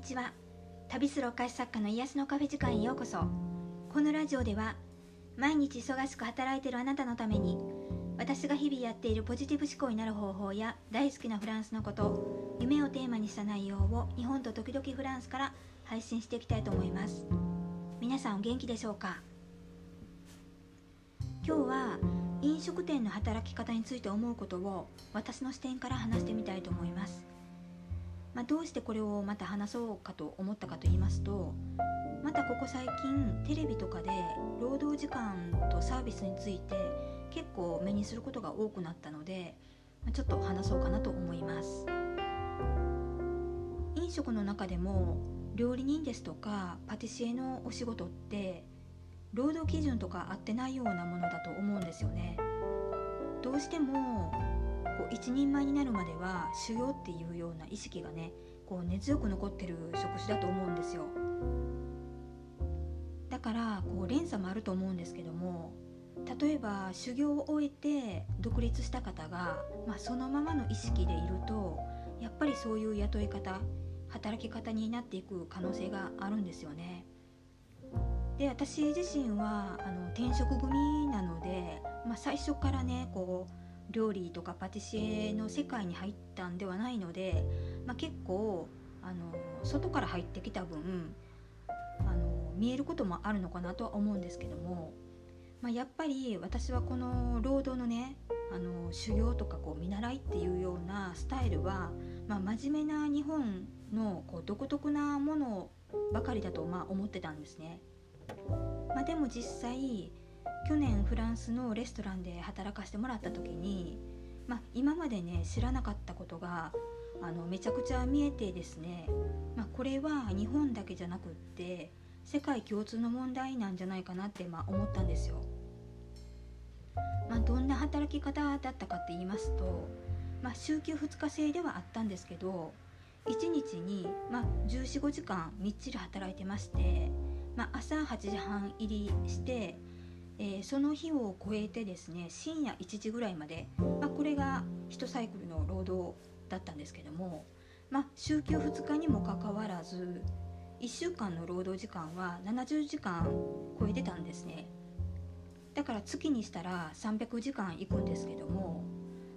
にちは。旅するお菓子作家の癒しのカフェ時間へようこそ。このラジオでは毎日忙しく働いているあなたのために私が日々やっているポジティブ思考になる方法や大好きなフランスのこと夢をテーマにした内容を日本と時々フランスから配信していきたいと思います。皆さんお元気でしょうか？今日は飲食店の働き方について思うことを私の視点から話してみたいと思います。まあ、どうしてこれをまた話そうかと思ったかと言いますとまたここ最近テレビとかで労働時間とサービスについて結構目にすることが多くなったのでちょっと話そうかなと思います。飲食の中でも料理人ですとかパティシエのお仕事って労働基準とか合ってないようなものだと思うんですよね。どうしてもこう一人前になるまでは修行っていうような意識がねこう根強く残ってる職種だと思うんですよだからこう連鎖もあると思うんですけども例えば修行を終えて独立した方が、まあ、そのままの意識でいるとやっぱりそういう雇い方働き方になっていく可能性があるんですよね。で私自身はあの転職組なので、まあ、最初からねこう料理とかパティシエの世界に入ったんではないので、まあ、結構あの外から入ってきた分あの見えることもあるのかなとは思うんですけども、まあ、やっぱり私はこの労働のねあの修行とかこう見習いっていうようなスタイルは、まあ、真面目な日本のこう独特なものばかりだとまあ思ってたんですね。まあ、でも実際フランスのレストランで働かせてもらった時に、まあ、今までね知らなかったことがあのめちゃくちゃ見えてですね、まあ、これは日本だけじゃなくって世界共通の問題なんじゃないかなって、まあ、思ったんですよ。まあ、どんな働き方だったかって言いますと、まあ、週休2日制ではあったんですけど1日に、まあ、1415時間みっちり働いてまして、まあ、朝8時半入りしてえ、その日を超えてですね深夜1時ぐらいまで、まあ、これが1サイクルの労働だったんですけども、まあ、週休2日にもかかわらず1週間の労働時間は70時間超えてたんですねだから月にしたら300時間いくんですけども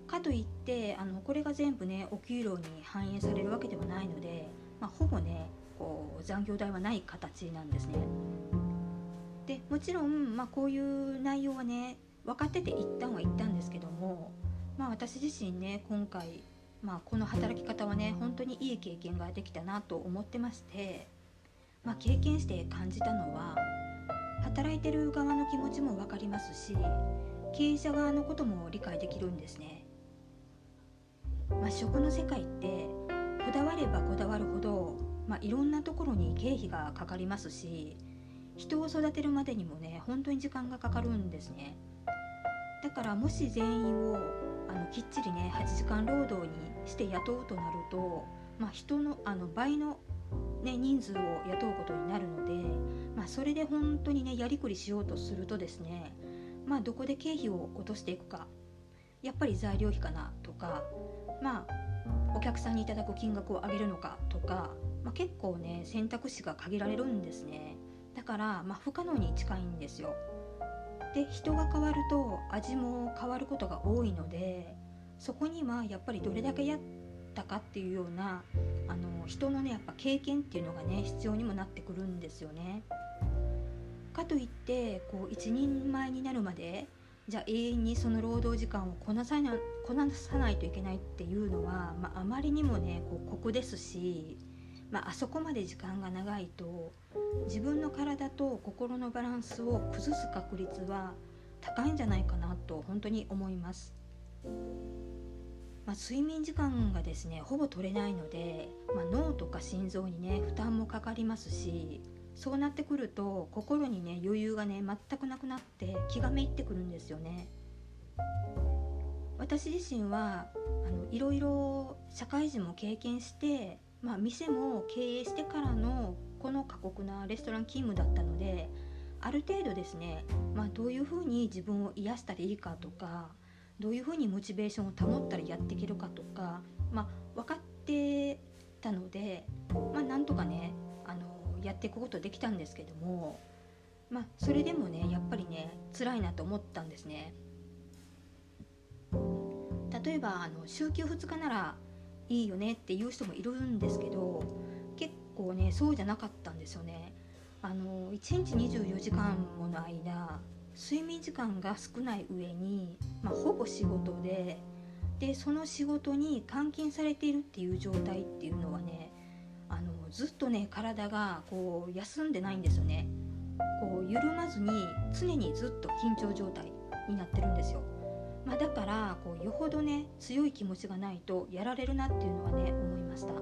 かといってあのこれが全部ねお給料に反映されるわけではないので、まあ、ほぼねこう残業代はない形なんですね。もちろん、まあ、こういう内容はね分かってて一旦は言ったんですけども、まあ、私自身ね今回、まあ、この働き方はね本当にいい経験ができたなと思ってまして、まあ、経験して感じたのは働いてる側の気持ちも分かりますし経営者側のことも理解できるんですね。まあ、食の世界ってこだわればこだわるほど、まあ、いろんなところに経費がかかりますし人を育てるまでにもね本当に時間がかかるんですねだからもし全員をあのきっちりね8時間労働にして雇うとなると、まあ、人のあの倍の、ね、人数を雇うことになるので、まあ、それで本当にねやりくりしようとするとですね、まあ、どこで経費を落としていくかやっぱり材料費かなとかまあお客さんにいただく金額を上げるのかとか、まあ、結構ね選択肢が限られるんですね。だから、まあ、不可能に近いんですよで人が変わると味も変わることが多いのでそこにはやっぱりどれだけやったかっていうようなあの人のねやっぱ経験っていうのがね必要にもなってくるんですよね。かといってこう一人前になるまでじゃあ永遠にその労働時間をこなさなこなさないといけないっていうのは、まあ、あまりにもねこう酷ですしまあ、あそこまで時間が長いと自分の体と心のバランスを崩す確率は高いんじゃないかなと本当に思います。まあ、睡眠時間がですねほぼ取れないので、まあ、脳とか心臓にね負担もかかりますしそうなってくると心にね余裕がね全くなくなって気がめいってくるんですよね。私自身はあのいろいろ社会人も経験してまあ、店も経営してからのこの過酷なレストラン勤務だったのである程度ですね、まあ、どういうふうに自分を癒したらいいかとかどういうふうにモチベーションを保ったらやっていけるかとか、まあ、分かってたのでまあなんとかねあのやっていくことできたんですけどもまあそれでもねやっぱりね辛いなと思ったんですね。例えばあの週休2日ならいいよねっていう人もいるんですけど結構ねそうじゃなかったんですよね。あの1日24時間もの間睡眠時間が少ない上に、まあ、ほぼ仕事ででその仕事に監禁されているっていう状態っていうのはねあのずっとね体がこう休んでないんですよね。こう緩まずに常にずっと緊張状態になってるんですよ、まあ、だからこうよほどね強い気持ちがないとやられるなっていうのはね思いました。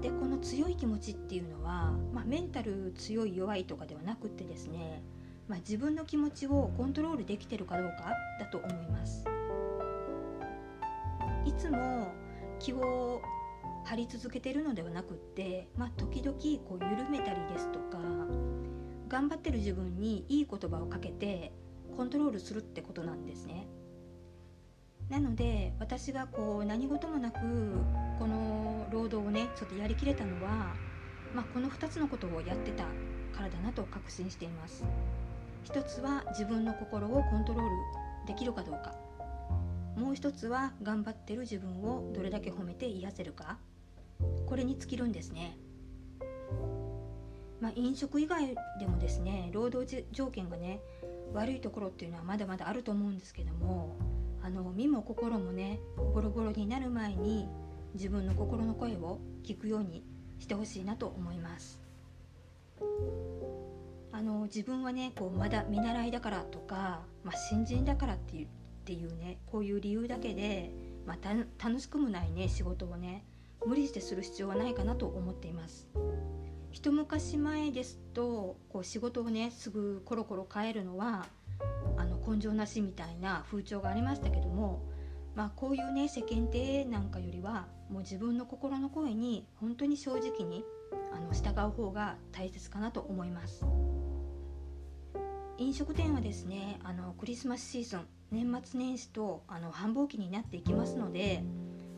でこの強い気持ちっていうのは、まあ、メンタル強い弱いとかではなくってですね、まあ、自分の気持ちをコントロールできてるかどうかだと思います。いつも気を張り続けてるのではなくって、まあ、時々こう緩めたりですとか頑張ってる自分にいい言葉をかけてコントロールするってことなんですね。なので私がこう何事もなくこの労働をねちょっとやりきれたのは、まあ、この2つのことをやってたからだなと確信しています。一つは自分の心をコントロールできるかどうかもう一つは頑張ってる自分をどれだけ褒めて癒せるかこれに尽きるんですね。まあ、飲食以外でもですね労働条件がね悪いところっていうのはまだまだあると思うんですけどもあの身も心もねボロボロになる前に自分の心の声を聞くようにしてほしいなと思います。あの自分はねこうまだ見習いだからとか、まあ、新人だからっていうっていうねこういう理由だけで、まあ、楽しくもないね仕事をね無理してする必要はないかなと思っています。一昔前ですとこう仕事をねすぐコロコロ変えるのはあの根性なしみたいな風潮がありましたけども、まあ、こういうね世間体なんかよりはもう自分の心の声に本当に正直にあの従う方が大切かなと思います。飲食店はですねあのクリスマスシーズン年末年始とあの繁忙期になっていきますので、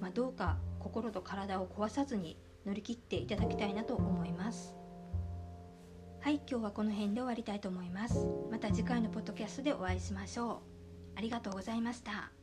まあ、どうか心と体を壊さずに乗り切っていただきたいなと思います。はい今日はこの辺で終わりたいと思います。また次回のポッドキャストでお会いしましょう。ありがとうございました。